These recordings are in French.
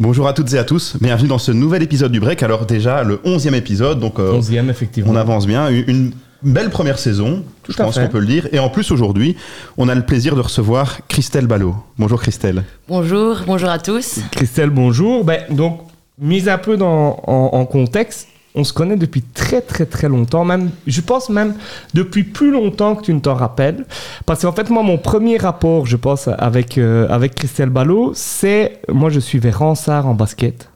Bonjour à toutes et à tous, bienvenue dans ce nouvel épisode du Break. Alors déjà le 11e épisode, donc euh, 11e effectivement. on avance bien, une, belle première saison, Tout je pense qu'on peut le dire. Et en plus aujourd'hui, on a le plaisir de recevoir Christelle Ballot. Bonjour Christelle. Bonjour, bonjour à tous. Christelle, bonjour. Ben, donc, mise un peu dans, en, en contexte, on se connaît depuis très très très longtemps, même, je pense même depuis plus longtemps que tu ne t'en rappelles. Parce qu'en fait, moi, mon premier rapport, je pense, avec, euh, avec Christelle Ballot, c'est, moi, je suivais Ransard en basket.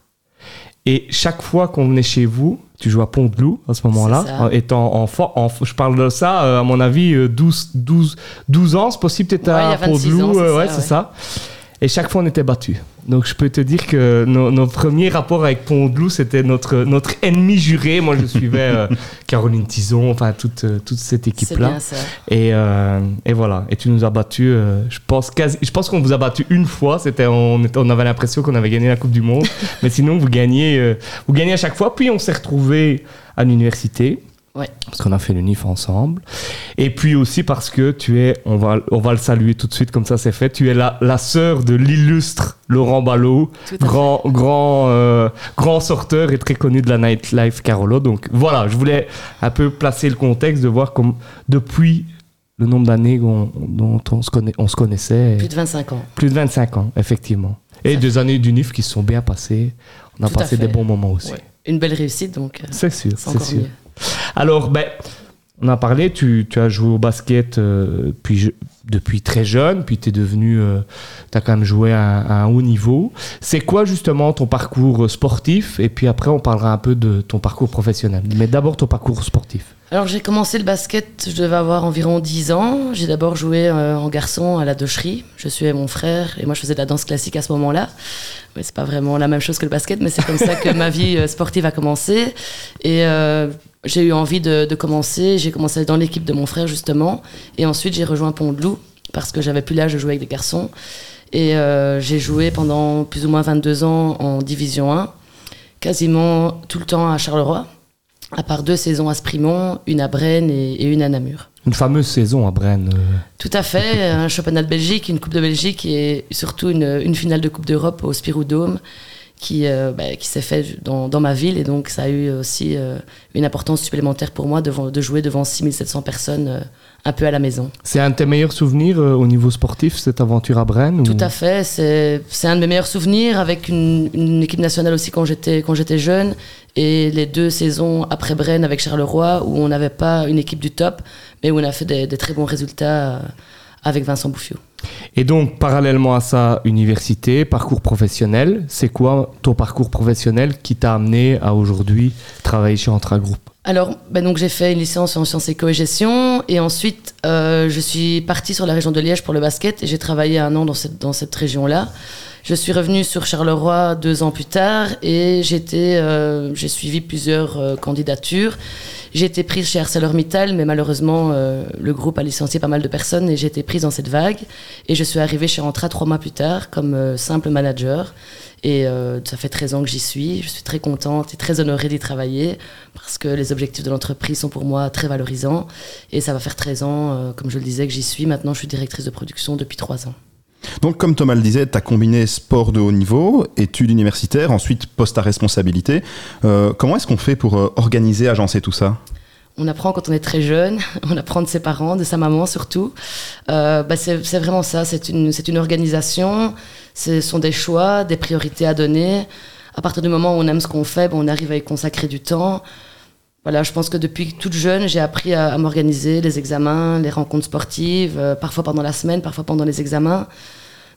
Et chaque fois qu'on venait chez vous, tu jouais à Pont-de-Loup à ce moment-là, étant enfant, enf- je parle de ça, euh, à mon avis, euh, 12, 12, 12 ans, c'est possible, tu étais Ouais, à a 26 Pont-de-Loup, c'est euh, ouais, c'est ouais. ça. Et chaque fois, on était battus. Donc, je peux te dire que nos, nos premiers rapports avec Pont-de-Loup, c'était notre, notre ennemi juré. Moi, je suivais euh, Caroline Tison, enfin, toute, euh, toute cette C'est équipe-là. bien ça. Et, euh, et voilà. Et tu nous as battus. euh, je pense, quasi, je pense qu'on vous a battu une fois. C'était, on, on avait l'impression qu'on avait gagné la Coupe du Monde. Mais sinon, vous gagnez, vous gagnez à chaque fois. Puis, on s'est retrouvés à l'université. Ouais. Parce qu'on a fait l'UNIF ensemble. Et puis aussi parce que tu es, on va, on va le saluer tout de suite, comme ça c'est fait, tu es la, la sœur de l'illustre Laurent Ballot, grand, grand, euh, grand sorteur et très connu de la nightlife Carolo. Donc voilà, je voulais un peu placer le contexte de voir comme depuis le nombre d'années dont on se, connaît, on se connaissait. Plus de 25 ans. Plus de 25 ans, effectivement. Et Ça deux années d'UNIF qui se sont bien passées. On a Tout passé fait. des bons moments aussi. Ouais. Une belle réussite, donc euh, C'est sûr, c'est sûr. mieux. Alors, ben, on a parlé, tu, tu as joué au basket euh, puis je- depuis très jeune, puis tu es devenu, tu as quand même joué à, à un haut niveau. C'est quoi justement ton parcours euh, sportif? Et puis après, on parlera un peu de ton parcours professionnel. Mais d'abord, ton parcours sportif. Alors j'ai commencé le basket, je devais avoir environ 10 ans. J'ai d'abord joué euh, en garçon à la docherie. Je suivais mon frère et moi je faisais de la danse classique à ce moment-là. Mais c'est pas vraiment la même chose que le basket, mais c'est comme ça que ma vie euh, sportive a commencé. Et euh, j'ai eu envie de, de commencer. J'ai commencé dans l'équipe de mon frère justement. Et ensuite j'ai rejoint Pont-de-Loup parce que j'avais plus l'âge de jouer avec des garçons. Et euh, j'ai joué pendant plus ou moins 22 ans en Division 1, quasiment tout le temps à Charleroi, à part deux saisons à Sprimont, une à Brenne et, et une à Namur. Une fameuse saison à Brenne. euh, Tout à fait, un championnat de Belgique, une Coupe de Belgique et surtout une, une finale de Coupe d'Europe au Spirou Dome qui, euh, bah, qui s'est fait dans, dans ma ville et donc ça a eu aussi euh, une importance supplémentaire pour moi de jouer devant 6700 personnes euh, un peu à la maison. C'est un de tes meilleurs souvenirs au niveau sportif, cette aventure à Brenne Tout ou- à fait, c'est un de mes meilleurs souvenirs avec une, une équipe nationale aussi quand j'étais jeune et les deux saisons après Brenne avec Charleroi où on n'avait pas une équipe du top mais où on a fait des, des très bons résultats avec Vincent Bouffiou. Et donc, parallèlement à ça, université, parcours professionnel, c'est quoi ton parcours professionnel qui t'a amené à aujourd'hui travailler chez Entra Group? Alors, ben donc j'ai fait une licence en sciences éco et gestion et ensuite euh, je suis partie sur la région de Liège pour le basket et j'ai travaillé un an dans cette, dans cette région-là. Je suis revenue sur Charleroi deux ans plus tard et j'étais, euh, j'ai suivi plusieurs euh, candidatures. J'ai été prise chez ArcelorMittal, mais malheureusement euh, le groupe a licencié pas mal de personnes et j'ai été prise dans cette vague. Et je suis arrivée chez Entra trois mois plus tard comme euh, simple manager. Et euh, ça fait 13 ans que j'y suis. Je suis très contente et très honorée d'y travailler parce que les objectifs de l'entreprise sont pour moi très valorisants. Et ça va faire 13 ans, euh, comme je le disais, que j'y suis. Maintenant, je suis directrice de production depuis 3 ans. Donc comme Thomas le disait, tu as combiné sport de haut niveau, études universitaires, ensuite poste à responsabilité. Euh, comment est-ce qu'on fait pour euh, organiser, agencer tout ça? On apprend quand on est très jeune, on apprend de ses parents, de sa maman surtout. Euh, bah, c'est vraiment ça, c'est une, organisation, ce sont des choix, des priorités à donner. À partir du moment où on aime ce qu'on fait, on arrive à y consacrer du temps. Voilà, je pense que depuis toute jeune, j'ai appris à, à m'organiser, les examens, les rencontres sportives, euh, parfois pendant la semaine, parfois pendant les examens.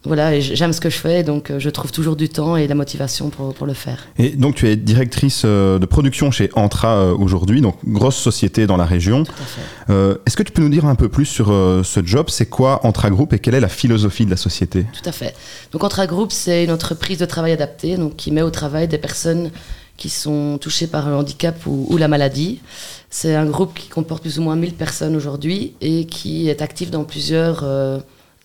Voilà, et j'aime ce que je fais, donc euh, je trouve toujours du temps et la motivation pour, pour le faire. Et donc tu es directrice euh, de production chez Entra aujourd'hui, donc grosse société dans la région. Tout à fait. Euh, Est-ce que tu peux nous dire un peu plus sur euh, ce job? C'est quoi Entra Group et quelle est la philosophie de la société? Tout à fait. Donc Entra Group, c'est une entreprise de travail adapté, donc qui met au travail des personnes qui sont touchées par un handicap ou, la maladie. C'est un groupe qui comporte plus ou moins 1000 personnes aujourd'hui et qui est actif dans plusieurs euh,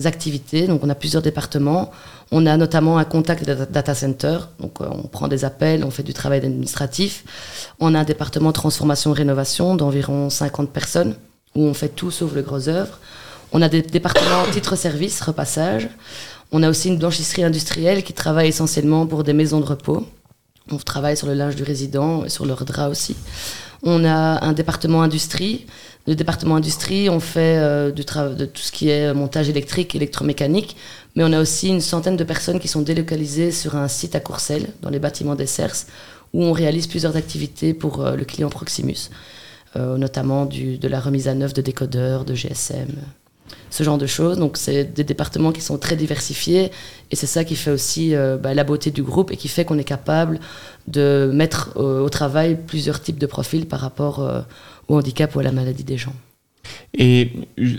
activités. Donc on a plusieurs départements. On a notamment un contact data- data center. Donc euh, on prend des appels, on fait du travail administratif. On a un département transformation-rénovation d'environ 50 personnes où on fait tout sauf le gros œuvre. On a des départements titre-service, repassage. On a aussi une blanchisserie industrielle qui travaille essentiellement pour des maisons de repos. On travaille sur le linge du résident et sur leur drap aussi. On a un département industrie. Le département industrie, on fait euh, de tout ce qui est montage électrique, électromécanique, mais on a aussi une centaine de personnes qui sont délocalisées sur un site à Courcelles, dans les bâtiments des CERS, où on réalise plusieurs activités pour euh, le client Proximus, euh, notamment de la remise à neuf de décodeurs, de GSM, ce genre de choses. Donc c'est des départements qui sont très diversifiés et c'est ça qui fait aussi bah, la beauté du groupe et qui fait qu'on est capable de mettre au travail plusieurs types de profils par rapport au handicap ou à la maladie des gens. Et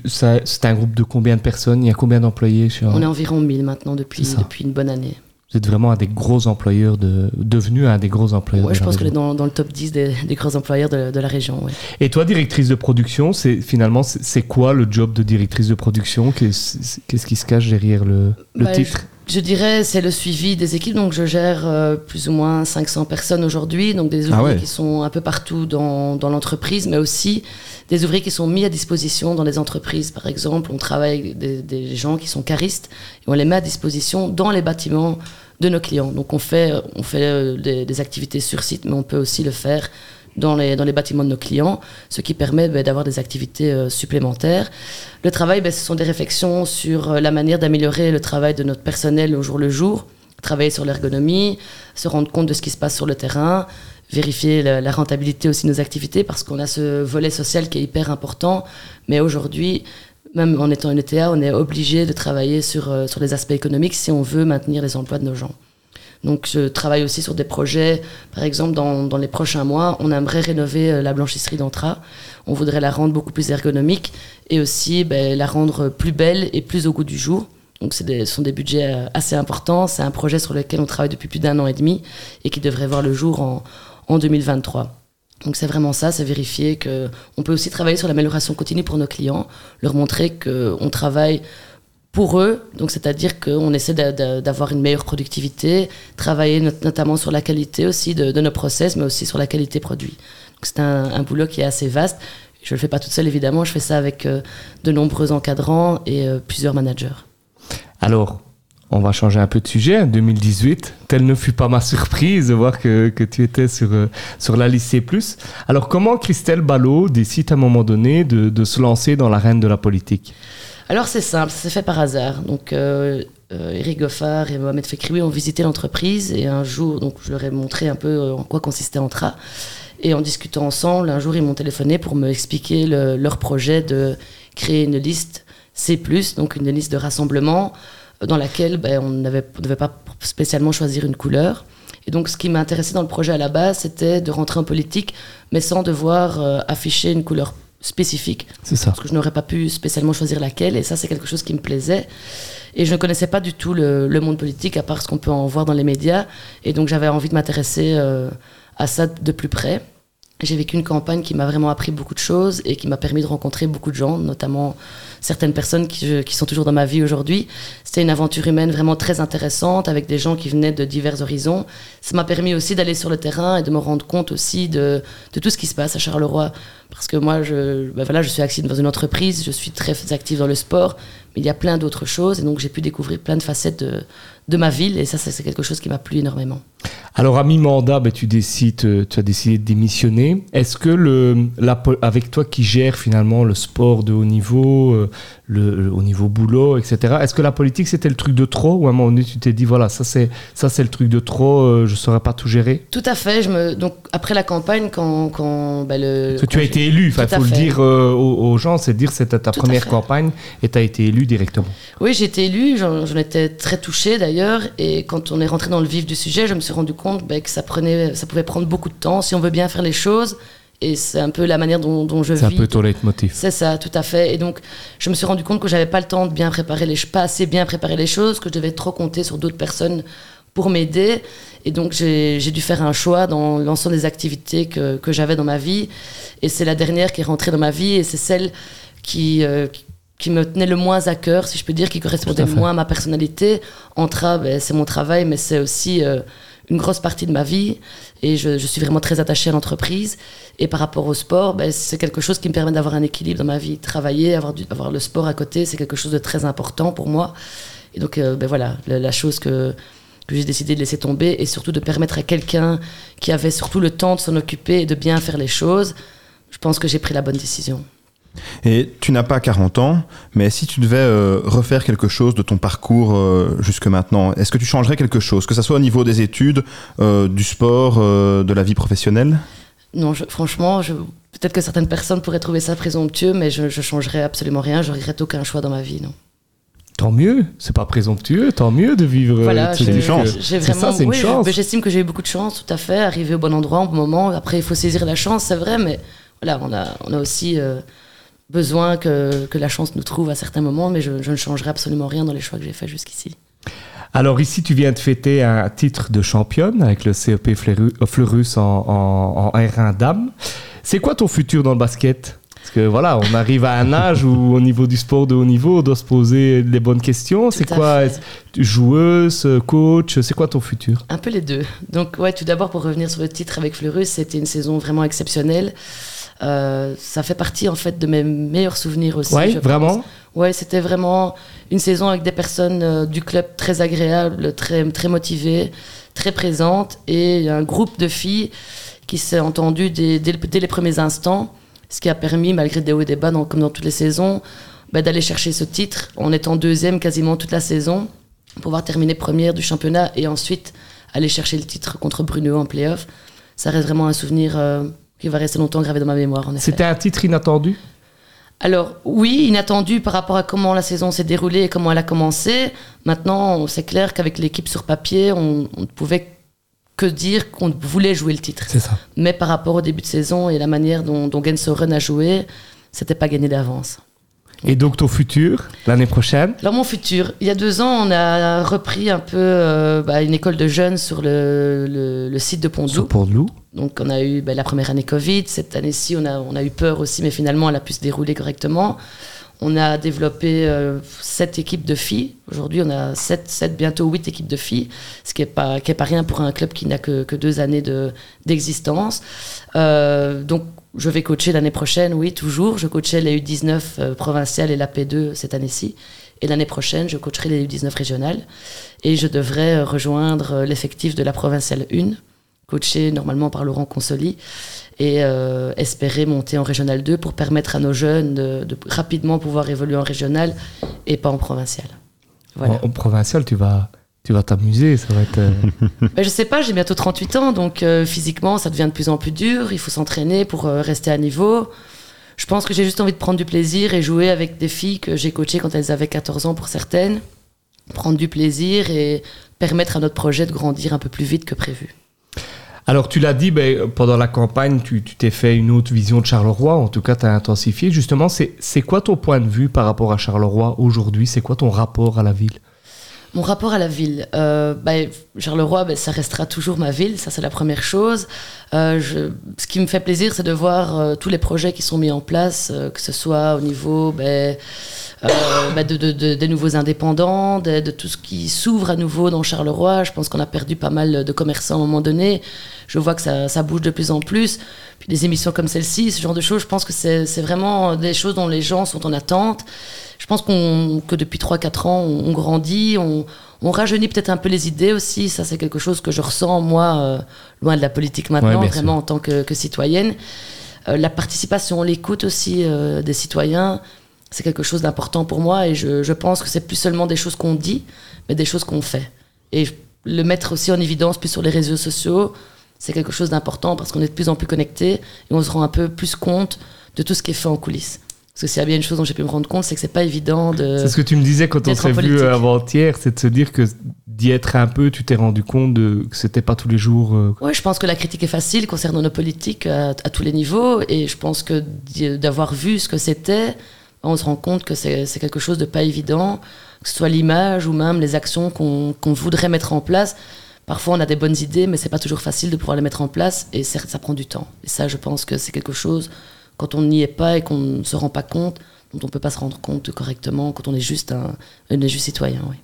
c'est un groupe de combien de personnes? Il y a combien d'employés On est environ 1000 maintenant depuis, depuis une bonne année. Vous êtes vraiment un des gros employeurs, de, devenu un des gros employeurs. Oui, je pense que est dans, dans, le top 10 des, des gros employeurs de, de la région. Et toi, directrice de production, c'est finalement, c'est quoi le job de directrice de production? Qu'est-ce qui se cache derrière le, le bah, titre? Je dirais, c'est le suivi des équipes. Donc, je gère euh, plus ou moins 500 personnes aujourd'hui. Donc, des ah ouvriers qui sont un peu partout dans, dans l'entreprise, mais aussi des ouvriers qui sont mis à disposition dans les entreprises. Par exemple, on travaille avec des, des gens qui sont caristes et on les met à disposition dans les bâtiments de nos clients. Donc, on fait, on fait euh, des, des activités sur site, mais on peut aussi le faire dans les, dans les bâtiments de nos clients, ce qui permet ben, d'avoir des activités euh, supplémentaires. Le travail, ben, ce sont des réflexions sur euh, la manière d'améliorer le travail de notre personnel au jour le jour, travailler sur l'ergonomie, se rendre compte de ce qui se passe sur le terrain, vérifier la, rentabilité aussi de nos activités, parce qu'on a ce volet social qui est hyper important, mais aujourd'hui, même en étant une ETA, on est obligé de travailler sur, euh, sur les aspects économiques si on veut maintenir les emplois de nos gens. Donc je travaille aussi sur des projets, par exemple dans, dans les prochains mois, on aimerait rénover euh, la blanchisserie d'Antra. On voudrait la rendre beaucoup plus ergonomique et aussi ben, la rendre plus belle et plus au goût du jour. Donc ce sont des budgets euh, assez importants. C'est un projet sur lequel on travaille depuis plus d'un an et demi et qui devrait voir le jour en, en 2023. Donc c'est vraiment ça, c'est vérifier qu'on peut aussi travailler sur l'amélioration continue pour nos clients, leur montrer qu'on travaille pour eux, donc c'est-à-dire qu'on essaie d'avoir une meilleure productivité, travailler notamment sur la qualité aussi de, nos process, mais aussi sur la qualité produit. C'est un, boulot qui est assez vaste. Je ne le fais pas toute seule évidemment, je fais ça avec euh, de nombreux encadrants et euh, plusieurs managers. Alors, on va changer un peu de sujet. 2018, telle ne fut pas ma surprise de voir que, que tu étais sur, euh, sur la liste C+. Alors, comment Christelle Ballot décide à un moment donné de, de se lancer dans l'arène de la politique? Alors c'est simple, c'est fait par hasard. Donc euh, euh, Eric Goffard et Mohamed Fekrioui ont visité l'entreprise et un jour, donc je leur ai montré un peu euh, en quoi consistait Entra. Et en discutant ensemble, un jour ils m'ont téléphoné pour me expliquer leur projet de créer une liste C+, donc une liste de rassemblement dans laquelle ben, on ne devait pas spécialement choisir une couleur. Et donc, ce qui m'intéressait dans le projet à la base, c'était de rentrer en politique, mais sans devoir afficher une couleur spécifique. C'est ça. Parce que je n'aurais pas pu spécialement choisir laquelle, et ça, c'est quelque chose qui me plaisait. Et je ne connaissais pas du tout le, monde politique, à part ce qu'on peut en voir dans les médias. Et donc, j'avais envie de m'intéresser euh, à ça de plus près. J'ai vécu une campagne qui m'a vraiment appris beaucoup de choses et qui m'a permis de rencontrer beaucoup de gens, notamment certaines personnes qui, sont toujours dans ma vie aujourd'hui. C'était une aventure humaine vraiment très intéressante avec des gens qui venaient de divers horizons. Ça m'a permis aussi d'aller sur le terrain et de me rendre compte aussi de tout ce qui se passe à Charleroi. Parce que moi, je, ben voilà, je suis active dans une entreprise, je suis très active dans le sport, mais il y a plein d'autres choses et donc j'ai pu découvrir plein de facettes de, de ma ville et ça, c'est quelque chose qui m'a plu énormément. Alors à mi-mandat, ben, tu, décides, euh, tu as décidé de démissionner. Est-ce que le, la, avec toi qui gères finalement le sport de haut niveau, euh, le, au niveau boulot, etc., est-ce que la politique c'était le truc de trop ou à un moment donné tu t'es dit voilà, ça c'est, ça, c'est le truc de trop, euh, je ne saurais pas tout gérer? Tout à fait. Je me, donc après la campagne, quand. quand ben, le, tu as été élu, il faut le dire aux, gens, c'est dire c'était ta première campagne et tu as été élu directement. Oui, j'ai été élu, j'en, étais très touchée d'ailleurs et quand on est rentré dans le vif du sujet, je me suis rendu compte ben, que ça, prenait, ça pouvait prendre beaucoup de temps. Si on veut bien faire les choses, et c'est un peu la manière dont, dont je vis. C'est un peu ton leitmotiv. C'est ça, tout à fait. Et donc, je me suis rendu compte que j'avais pas le temps de bien préparer les pas assez bien préparer les choses, que je devais trop compter sur d'autres personnes pour m'aider. Et donc, j'ai dû faire un choix dans l'ensemble des activités que, que j'avais dans ma vie. Et c'est la dernière qui est rentrée dans ma vie et c'est celle qui, euh, qui me tenait le moins à cœur, si je peux dire, qui correspondait le moins à ma personnalité. Entra, ben, c'est mon travail, mais c'est aussi euh, une grosse partie de ma vie et je, suis vraiment très attachée à l'entreprise. Et par rapport au sport, ben, c'est quelque chose qui me permet d'avoir un équilibre dans ma vie. Travailler, avoir, du, avoir le sport à côté, c'est quelque chose de très important pour moi. Et donc, euh, ben voilà, la, la chose que, que j'ai décidé de laisser tomber et surtout de permettre à quelqu'un qui avait surtout le temps de s'en occuper et de bien faire les choses, je pense que j'ai pris la bonne décision. Et tu n'as pas 40 ans, mais si tu devais euh, refaire quelque chose de ton parcours euh, jusque maintenant, est-ce que tu changerais quelque chose, que ce soit au niveau des études, euh, du sport, de la vie professionnelle? Non, je- franchement, peut-être que certaines personnes pourraient trouver ça présomptueux, mais je, je changerais absolument rien. Je regrette aucun choix dans ma vie, non. Tant mieux, c'est pas présomptueux, tant mieux de vivre. euh, Voilà, j'ai- dire une chance. J'ai C'est vraiment, ça, c'est une oui, j'estime que j'ai eu beaucoup de chance, tout à fait, arriver au bon endroit, au bon moment. Après, il faut saisir la chance, c'est vrai, mais voilà, on a, on a aussi euh, besoin que, que la chance nous trouve à certains moments, mais je, je ne changerai absolument rien dans les choix que j'ai faits jusqu'ici. Alors ici, tu viens de fêter un titre de championne avec le CEP Fleurus, euh, Fleurus en, en- en R1 Dame. C'est quoi ton futur dans le basket? Parce que voilà, on arrive à un âge où au niveau du sport de haut niveau, on doit se poser les bonnes questions. C'est quoi Joueuse, coach, c'est quoi ton futur? Un peu les deux. Donc, ouais, tout d'abord, pour revenir sur le titre avec Fleurus, c'était une saison vraiment exceptionnelle. Euh, ça fait partie, en fait, de mes meilleurs souvenirs aussi. Ouais, je pense. vraiment? Ouais, c'était vraiment une saison avec des personnes euh, du club très agréables, très, très motivées, très présentes, et un groupe de filles qui s'est entendu dès, dès le- dès les premiers instants, ce qui a permis, malgré des hauts et des bas, dans- comme dans toutes les saisons, bah, d'aller chercher ce titre en étant deuxième quasiment toute la saison, pouvoir terminer première du championnat et ensuite aller chercher le titre contre Bruno en playoff. Ça reste vraiment un souvenir euh, qui va rester longtemps gravé dans ma mémoire. C'était un titre inattendu? Alors oui, inattendu par rapport à comment la saison s'est déroulée et comment elle a commencé. Maintenant, c'est clair qu'avec l'équipe sur papier, on, on ne pouvait que dire qu'on voulait jouer le titre. Ça. Mais par rapport au début de saison et la manière dont, dont Gensoren a joué, c'était pas gagné d'avance. Et donc ton futur, l'année prochaine? Alors mon futur, il y a deux ans, on a repris un peu euh, bah, une école de jeunes sur le, le- le site de Pondou. Sur Pont-de-Loup. Donc on a eu ben, la première année Covid, cette année-ci on a, on a eu peur aussi, mais finalement elle a pu se dérouler correctement. On a développé euh, sept équipes de filles. Aujourd'hui on a sept, sept, bientôt huit équipes de filles, ce qui n'est pas, est pas rien pour un club qui n'a que, que deux années de- d'existence. Euh, donc je vais coacher l'année prochaine, oui toujours. Je coachais les U19 euh, provinciales et la P2 cette année-ci. Et l'année prochaine, je coacherai les U19 régionales. Et je devrais rejoindre l'effectif de la provinciale 1 coaché normalement par Laurent Consoli, et euh, espérer monter en régional 2 pour permettre à nos jeunes de, de rapidement pouvoir évoluer en régional et pas en provincial. Voilà. En, en provincial, tu vas tu vas t'amuser, ça va être... euh, Ben, je sais pas, j'ai bientôt 38 ans, donc euh, physiquement ça devient de plus en plus dur, il faut s'entraîner pour euh, rester à niveau. Je pense que j'ai juste envie de prendre du plaisir et jouer avec des filles que j'ai coachées quand elles avaient 14 ans pour certaines, prendre du plaisir et permettre à notre projet de grandir un peu plus vite que prévu. Alors, tu l'as dit, ben, pendant la campagne, tu t'es fait une autre vision de Charleroi. En tout cas, tu as intensifié. Justement, c'est quoi ton point de vue par rapport à Charleroi aujourd'hui? C'est quoi ton rapport à la ville? Mon rapport à la ville, ben, Charleroi, ben, ça restera toujours ma ville, ça c'est la première chose. Euh, ce qui me fait plaisir, c'est de voir euh, tous les projets qui sont mis en place, que ce soit au niveau de- des nouveaux indépendants, de tout ce qui s'ouvre à nouveau dans Charleroi. Je pense qu'on a perdu pas mal de commerçants à un moment donné. Je vois que ça, ça bouge de plus en plus. Puis des émissions comme celle-ci, ce genre de choses, je pense que c'est c'est vraiment des choses dont les gens sont en attente. Je pense qu'on que depuis 3-4 ans, on, on grandit, on, on rajeunit peut-être un peu les idées aussi. Ça, c'est quelque chose que je ressens, moi, euh, loin de la politique maintenant, Ouais, vraiment sûr. en tant que, que citoyenne. Euh, la participation, l'écoute aussi euh, des citoyens, c'est quelque chose d'important pour moi et je, je pense que c'est plus seulement des choses qu'on dit, mais des choses qu'on fait. Et le mettre aussi en évidence plus sur les réseaux sociaux, c'est quelque chose d'important parce qu'on est de plus en plus connectés et on se rend un peu plus compte de tout ce qui est fait en coulisses. Parce que s'il y a bien une chose dont j'ai pu me rendre compte, c'est que c'est pas évident de. C'est ce que tu me disais quand on s'est vu euh, avant-hier, c'est de se dire que d'y être un peu, tu t'es rendu compte de, que c'était pas tous les jours. euh, Oui, je pense que la critique est facile concernant nos politiques à, à tous les niveaux. Et je pense que d'avoir vu ce que c'était, on se rend compte que c'est quelque chose de pas évident, que ce soit l'image ou même les actions qu'on qu'on voudrait mettre en place. Parfois, on a des bonnes idées, mais c'est pas toujours facile de pouvoir les mettre en place. Et certes, ça prend du temps. Et ça, je pense que c'est quelque chose, quand on n'y est pas et qu'on ne se rend pas compte, dont on peut pas se rendre compte correctement quand on est juste un, on est juste citoyen. Oui.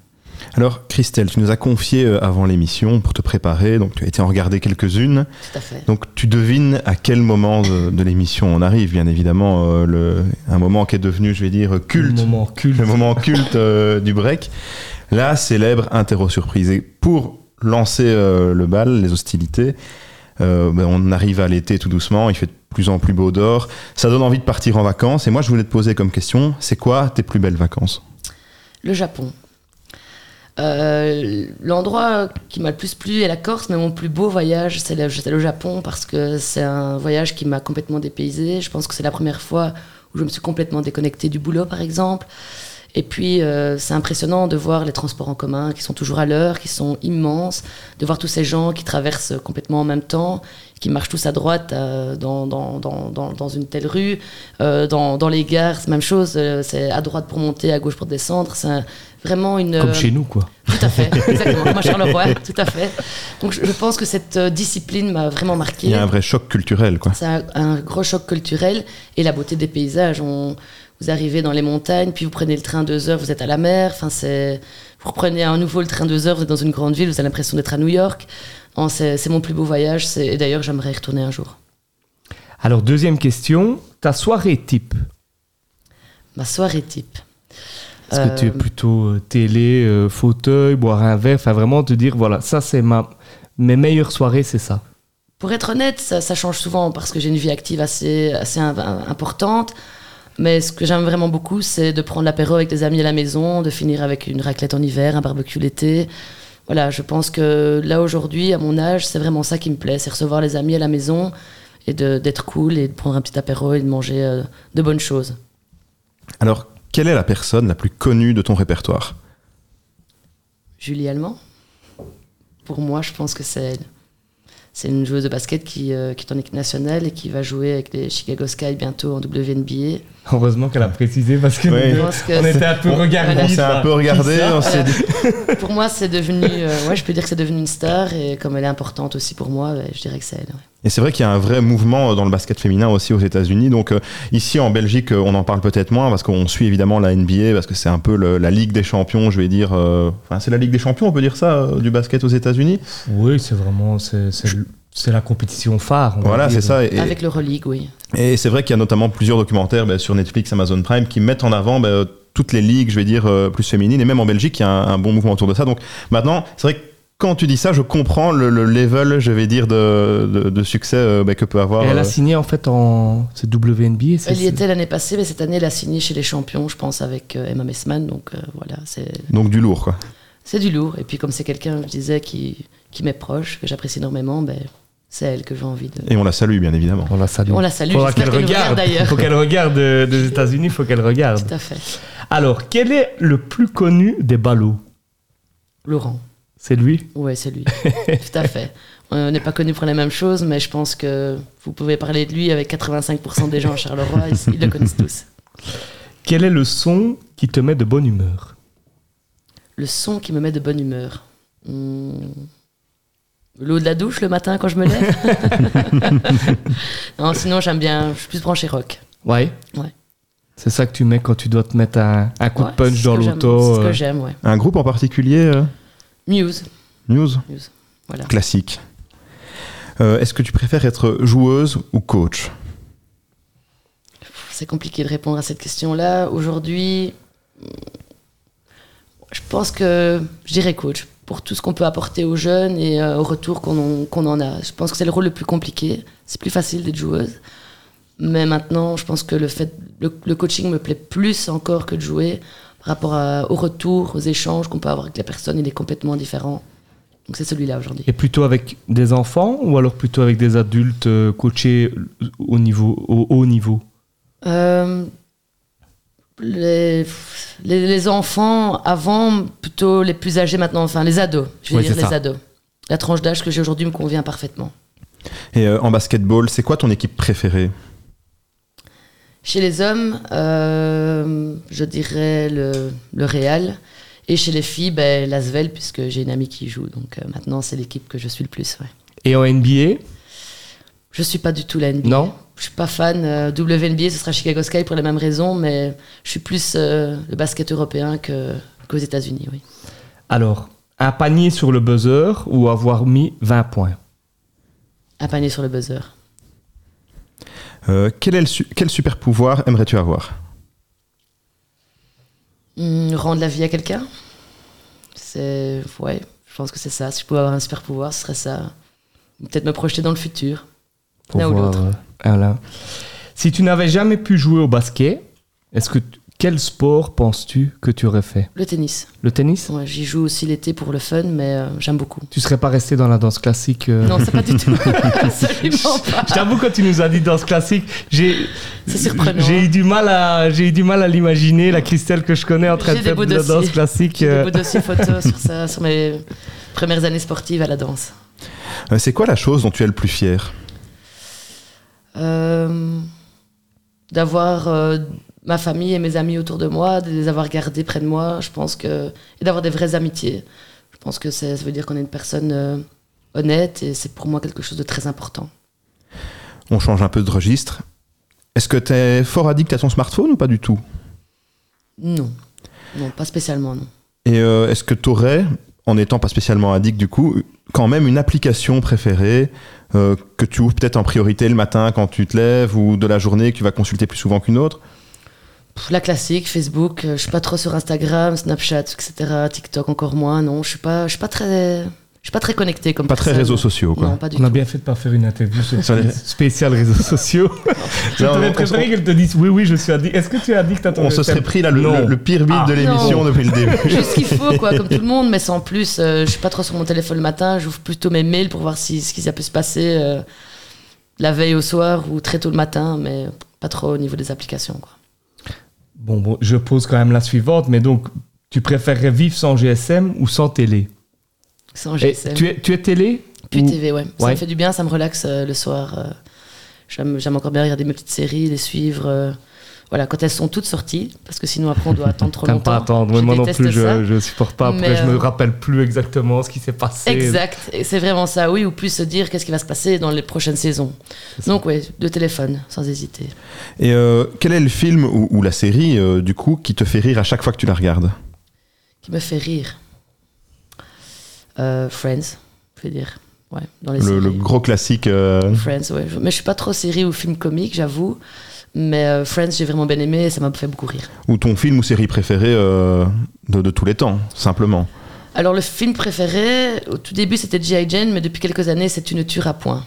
Alors, Christelle, tu nous as confié euh, avant l'émission pour te préparer, donc tu as été en regarder quelques-unes. Tout à fait. Donc tu devines à quel moment de, de l'émission on arrive, bien évidemment, euh, le, un moment qui est devenu, je vais dire, culte, Le moment culte. le moment culte euh, du break. La célèbre interro surprise. Et pour lancer euh, le bal, les hostilités, euh, ben, on arrive à l'été tout doucement, il fait de plus en plus beau dehors. Ça donne envie de partir en vacances. Et moi, je voulais te poser comme question, c'est quoi tes plus belles vacances? Le Japon. Euh, L'endroit qui m'a le plus plu est la Corse, mais mon plus beau voyage, c'est le, le Japon parce que c'est un voyage qui m'a complètement dépaysé. Je pense que c'est la première fois où je me suis complètement déconnectée du boulot, par exemple. Et puis, euh, c'est impressionnant de voir les transports en commun qui sont toujours à l'heure, qui sont immenses, de voir tous ces gens qui traversent complètement en même temps, qui marchent tous à droite euh, dans, dans, dans, dans, une telle rue. Euh, dans, dans les gares, c'est la même chose. euh, c'est à droite pour monter, à gauche pour descendre. C'est vraiment une. Comme euh, chez nous, quoi. Tout à fait, exactement. Comme à Charleroi, tout à fait. Donc, je, je pense que cette euh, discipline m'a vraiment marqué. Il y a un vrai choc culturel, quoi. C'est un, un gros choc culturel et la beauté des paysages. On, vous arrivez dans les montagnes, puis vous prenez le train deux heures, vous êtes à la mer. Enfin, c'est, vous reprenez à nouveau le train deux heures, vous êtes dans une grande ville, vous avez l'impression d'être à New York. C'est, mon plus beau voyage. Et d'ailleurs, j'aimerais y retourner un jour. Alors, deuxième question. Ta soirée type? Ma soirée type. Est-ce que tu es Euh, plutôt euh, télé, euh, fauteuil, boire un verre Enfin, vraiment te dire, voilà, ça, c'est ma... Mes meilleures soirées, c'est ça? Pour être honnête, ça, ça change souvent parce que j'ai une vie active assez, assez im- importante. Mais ce que j'aime vraiment beaucoup, c'est de prendre l'apéro avec des amis à la maison, de finir avec une raclette en hiver, un barbecue l'été. Voilà, je pense que là aujourd'hui, à mon âge, c'est vraiment ça qui me plaît, c'est recevoir les amis à la maison et d'être cool et de prendre un petit apéro et de manger euh, de bonnes choses. Alors, quelle est la personne la plus connue de ton répertoire? Julie Allemand, pour moi, je pense que c'est elle. C'est une joueuse de basket qui, euh, qui est en équipe nationale et qui va jouer avec les Chicago Sky bientôt en WNBA. Heureusement qu'elle a précisé parce que Ouais. Que on c'est- était un peu regardés. On s'est un peu regardé. Pour moi, c'est devenu. euh, ouais, je peux dire que c'est devenu une star et comme elle est importante aussi pour moi, je dirais que c'est elle. ouais. Et c'est vrai qu'il y a un vrai mouvement dans le basket féminin aussi aux États-Unis. Donc euh, ici en Belgique, euh, on en parle peut-être moins parce qu'on suit évidemment la NBA parce que c'est un peu le- la Ligue des champions, je vais dire. euh, Enfin, c'est la Ligue des champions, on peut dire ça, euh, du basket aux États-Unis. Oui, c'est vraiment c'est, c'est, c'est la compétition phare. Voilà, c'est ça. Et, Avec l'Euroleague, oui. et c'est vrai qu'il y a notamment plusieurs documentaires ben, sur Netflix, Amazon Prime qui mettent en avant ben, toutes les ligues, je vais dire, euh, plus féminines. Et même en Belgique, il y a un, un bon mouvement autour de ça. Donc maintenant, c'est vrai que quand tu dis ça, je comprends le, le level, je vais dire, de, de, de succès euh, ben, que peut avoir. Et elle a euh, signé en fait en c'est WNBA. Elle y était l'année passée, mais cette année, elle a signé chez les champions, je pense, avec euh, Emma Messman. Donc euh, voilà, c'est donc du lourd, quoi. c'est du lourd. Et puis, comme c'est quelqu'un, je disais, qui, qui m'est proche, que j'apprécie énormément, ben, c'est elle que j'ai envie de. Et on la salue, bien évidemment. On la salue. On la salue, Faudra qu'elle nous regarde. d'ailleurs. faut qu'elle regarde euh, des États-Unis. Faut qu'elle regarde. Tout à fait. Alors, quel est le plus connu des ballots? Laurent. C'est lui? Ouais, c'est lui. Tout à fait. On n'est pas connu pour les mêmes choses, mais je pense que vous pouvez parler de lui avec 85% des gens à Charleroi, ils, ils le connaissent tous. Quel est le son qui te met de bonne humeur? Le son qui me met de bonne humeur. Hmm. L'eau de la douche le matin quand je me lève Non, sinon j'aime bien, je suis plus branché rock. Ouais. Ouais. C'est ça que tu mets quand tu dois te mettre un, un coup Ouais, de punch ce dans que j'aime- l'auto. C'est ce que euh. j'aime, ouais. Un groupe en particulier, euh, Muse, News voilà. Classique. Euh, Est-ce que tu préfères être joueuse ou coach C'est compliqué de répondre à cette question-là. Aujourd'hui, je pense que je dirais coach pour tout ce qu'on peut apporter aux jeunes et euh, au retour qu'on en, qu'on en a. Je pense que c'est le rôle le plus compliqué. C'est plus facile d'être joueuse. Mais maintenant, je pense que le, fait, le, le coaching me plaît plus encore que de jouer par rapport à- au retour, aux échanges qu'on peut avoir avec les personnes. Il est complètement différent. Donc c'est celui-là aujourd'hui. Et plutôt avec des enfants ou alors plutôt avec des adultes euh, coachés au niveau au haut niveau? Euh, les, les, les enfants avant, plutôt les plus âgés maintenant, enfin les ados, je vais Ouais, dire les ça. ados. La tranche d'âge que j'ai aujourd'hui me convient parfaitement. Et euh, en basketball, c'est quoi ton équipe préférée? Chez les hommes, euh, je dirais le, le Real. Et chez les filles, ben, l'Asvel, puisque j'ai une amie qui joue. Donc euh, maintenant, c'est l'équipe que je suis le plus. ouais. Et en NBA Je suis pas du tout la NBA. Non? Je suis pas fan. euh, WNBA, ce sera Chicago Sky pour les mêmes raisons, mais je suis plus euh, le basket européen que- qu'aux États-Unis, oui. Alors, un panier sur le buzzer ou avoir mis 20 points? Un panier sur le buzzer. Euh, quel, est le su- quel super pouvoir aimerais-tu avoir? Hmm, rendre la vie à quelqu'un? C'est, ouais, je pense que c'est ça. Si je pouvais avoir un super pouvoir, ce serait ça. Peut-être me projeter dans le futur. Pour ou voir, l'autre. euh, voilà. Si tu n'avais jamais pu jouer au basket, est-ce que quel sport penses-tu que tu aurais fait? Le tennis. Le tennis? Ouais, j'y joue aussi l'été pour le fun, mais euh, j'aime beaucoup. Tu serais pas resté dans la danse classique euh? Non, c'est pas du tout. Absolument pas. Je t'avoue quand tu nous as dit danse classique, j'ai C'est surprenant. J'ai eu du mal à j'ai eu du mal à l'imaginer la Christelle que je connais en train de faire de la danse classique. J'ai euh, des beaux dossiers photos sur ça, sur mes premières années sportives à la danse. C'est quoi la chose dont tu es le plus fier? Euh, d'avoir euh, ma famille et mes amis autour de moi, de les avoir gardés près de moi, je pense que et d'avoir des vraies amitiés. Je pense que ça veut dire qu'on est une personne euh, honnête et c'est pour moi quelque chose de très important. On change un peu de registre. Est-ce que tu es fort addict à ton smartphone ou pas du tout? Non, non, pas spécialement, non. Et euh, est-ce que tu aurais, en étant pas spécialement addict du coup, quand même une application préférée euh, que tu ouvres peut-être en priorité le matin quand tu te lèves ou de la journée que tu vas consulter plus souvent qu'une autre? La classique, Facebook, euh, je suis pas trop sur Instagram, Snapchat, etc. TikTok encore moins, non, je suis pas, je suis pas très, je suis pas très connecté comme Pas très réseaux sociaux quoi. Non, pas du On a tout. bien fait de pas faire une interview sur Sur les- spécial réseaux sociaux. Je t'aurais on- préféré qu'elle te dise oui oui je suis addict. Est-ce que tu es addict à ton On se serait pris là le, Non. le- le pire beat Ah, de l'émission depuis le début. Juste ce qu'il faut, quoi, comme tout le monde, mais sans plus. Euh, je suis pas trop sur mon téléphone le matin, j'ouvre plutôt mes mails pour voir si, ce qui ça peut se passer euh, la veille au soir ou très tôt le matin, mais pas trop au niveau des applications. Quoi. Bon, bon, je pose quand même la suivante, mais donc, tu préférerais vivre sans GSM ou sans télé? Sans Et GSM. tu, es, tu es télé Plus ou- TV, ouais. Ça me fait du bien, ça me relaxe euh, le soir. euh, J'aime j'aime encore bien regarder mes petites séries, les suivre. euh, voilà, quand elles sont toutes sorties, parce que sinon après on doit attendre trop T'aimes longtemps. pas attendre. Oui, moi non plus, ça. je, je supporte pas. Après, Mais, je me rappelle plus exactement ce qui s'est passé. Exact, et c'est vraiment ça, oui, ou plus se dire qu'est-ce qui va se passer dans les prochaines saisons. Donc, oui, de téléphone, sans hésiter. Et euh, quel est le film ou, ou la série euh, du coup qui te fait rire à chaque fois que tu la regardes? Qui me fait rire. Euh, Friends, je veux dire. Ouais, dans les le, le gros classique. euh, Friends, ouais. Mais je suis pas trop série ou film comique, j'avoue. Mais euh, Friends, j'ai vraiment bien aimé et ça m'a fait beaucoup rire. ou ton film ou série préférée de, de tous les temps, simplement? Alors, le film préféré, au tout début, c'était G.I. Jane, mais depuis quelques années, c'est Une tueur à point.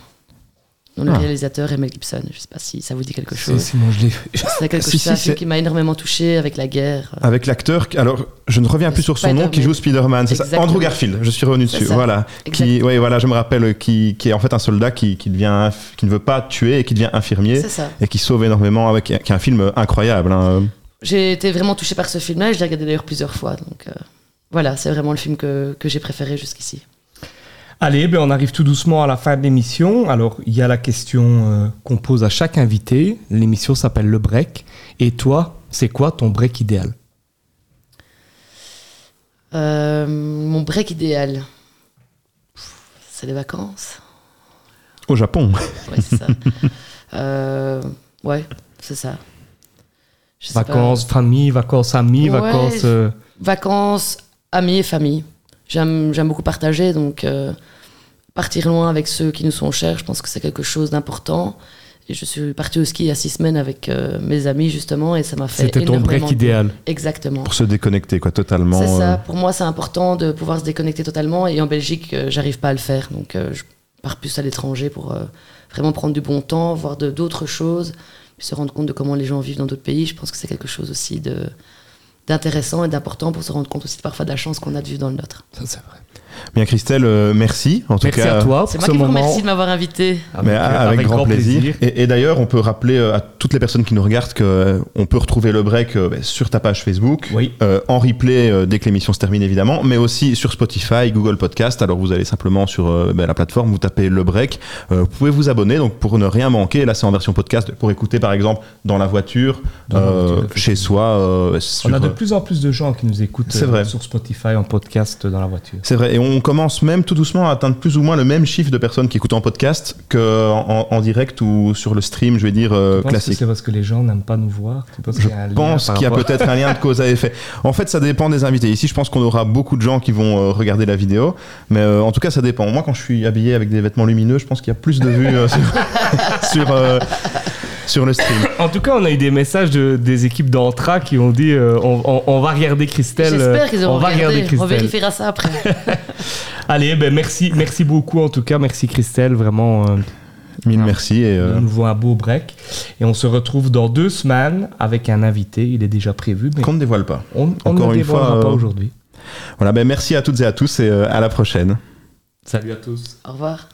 Dont le Ah. réalisateur est Mel Gibson. Je sais pas si ça vous dit quelque chose. sinon, je l'ai C'est quelque Si, chose si, c'est un c'est- film qui m'a énormément touché avec la guerre. Avec l'acteur, alors je ne reviens plus sur son nom, qui joue Spider-Man, c'est ça. Andrew Garfield, je suis revenu C'est dessus, ça. voilà. Qui, Exact. ouais, voilà, je me rappelle, qui, qui est en fait un soldat qui, qui, devient, qui ne veut pas tuer et qui devient infirmier C'est ça. et qui sauve énormément, avec, qui est un film incroyable. hein. J'ai été vraiment touchée par ce film-là et je l'ai regardé d'ailleurs plusieurs fois. Donc euh, voilà, c'est vraiment le film que, que j'ai préféré jusqu'ici. Allez, ben on arrive tout doucement à la fin de l'émission. Alors, il y a la question euh, qu'on pose à chaque invité. L'émission s'appelle Le Break. Et toi, c'est quoi ton break idéal? Euh, mon break idéal, c'est les vacances. Au Japon. Ouais, c'est ça. Euh, ouais, c'est ça. Je. Vacances, famille, vacances, amis, Ouais. vacances. euh, Vacances, amis et famille. J'aime, j'aime beaucoup partager, donc euh, partir loin avec ceux qui nous sont chers, je pense que c'est quelque chose d'important. Et je suis partie au ski il y a six semaines avec euh, mes amis, justement, et ça m'a fait. C'était ton break idéal. Exactement. Pour se déconnecter, quoi, totalement. C'est euh. ça. Pour moi, c'est important de pouvoir se déconnecter totalement. Et en Belgique, euh, j'arrive pas à le faire. Donc, euh, je pars plus à l'étranger pour euh, vraiment prendre du bon temps, voir de- d'autres choses, puis se rendre compte de comment les gens vivent dans d'autres pays. Je pense que c'est quelque chose aussi de d'intéressant et d'important pour se rendre compte aussi parfois de la chance qu'on a de vivre dans le nôtre. C'est vrai. Bien Christelle, euh, merci en tout Merci cas. à toi C'est moi ce qui vous remercie de m'avoir invité. Mais avec, grand, plaisir. Et, et d'ailleurs, on peut rappeler euh, à toutes les personnes qui nous regardent qu'on peut retrouver le break euh, ben, sur ta page Facebook, Oui. euh, en replay euh, dès que l'émission se termine évidemment, mais aussi sur Spotify, Google Podcast. Alors vous allez simplement sur euh, ben, la plateforme, vous tapez le break. Euh, vous pouvez vous abonner donc pour ne rien manquer. Là, c'est en version podcast pour écouter par exemple dans la voiture, Dans la euh, voiture, effectivement. chez soi. euh, sur, On a de euh, plus en plus de gens qui nous écoutent euh, vrai. sur Spotify en podcast dans la voiture. C'est vrai, et on commence même tout doucement à atteindre plus ou moins le même chiffre de personnes qui écoutent en podcast qu'en en, en direct ou sur le stream, je vais dire, euh, classique. c'est parce que les gens n'aiment pas nous voir? Tu penses Je qu'il y a pense qu'il y a rapport- peut-être un lien de cause à effet. En fait, ça dépend des invités. Ici, je pense qu'on aura beaucoup de gens qui vont euh, regarder la vidéo, mais euh, en tout cas, ça dépend. Moi, quand je suis habillé avec des vêtements lumineux, je pense qu'il y a plus de vues euh, sur, sur, sur le stream. En tout cas, on a eu des messages de, des équipes d'Antra qui ont dit euh, on, on- on va regarder Christelle. euh, J'espère qu'ils on auront va regarder regardé. On Christelle. vérifiera ça après. Allez, ben merci, merci beaucoup en tout cas. Merci Christelle, vraiment. euh, Mille merci et euh, de nouveau un beau break. Et on se retrouve dans deux semaines avec un invité. Il est déjà prévu, mais qu'on ne dévoile pas. on, on encore ne une dévoilera fois, pas euh, aujourd'hui. Voilà, ben merci à toutes et à tous et euh, à la prochaine. Salut à tous. Au revoir.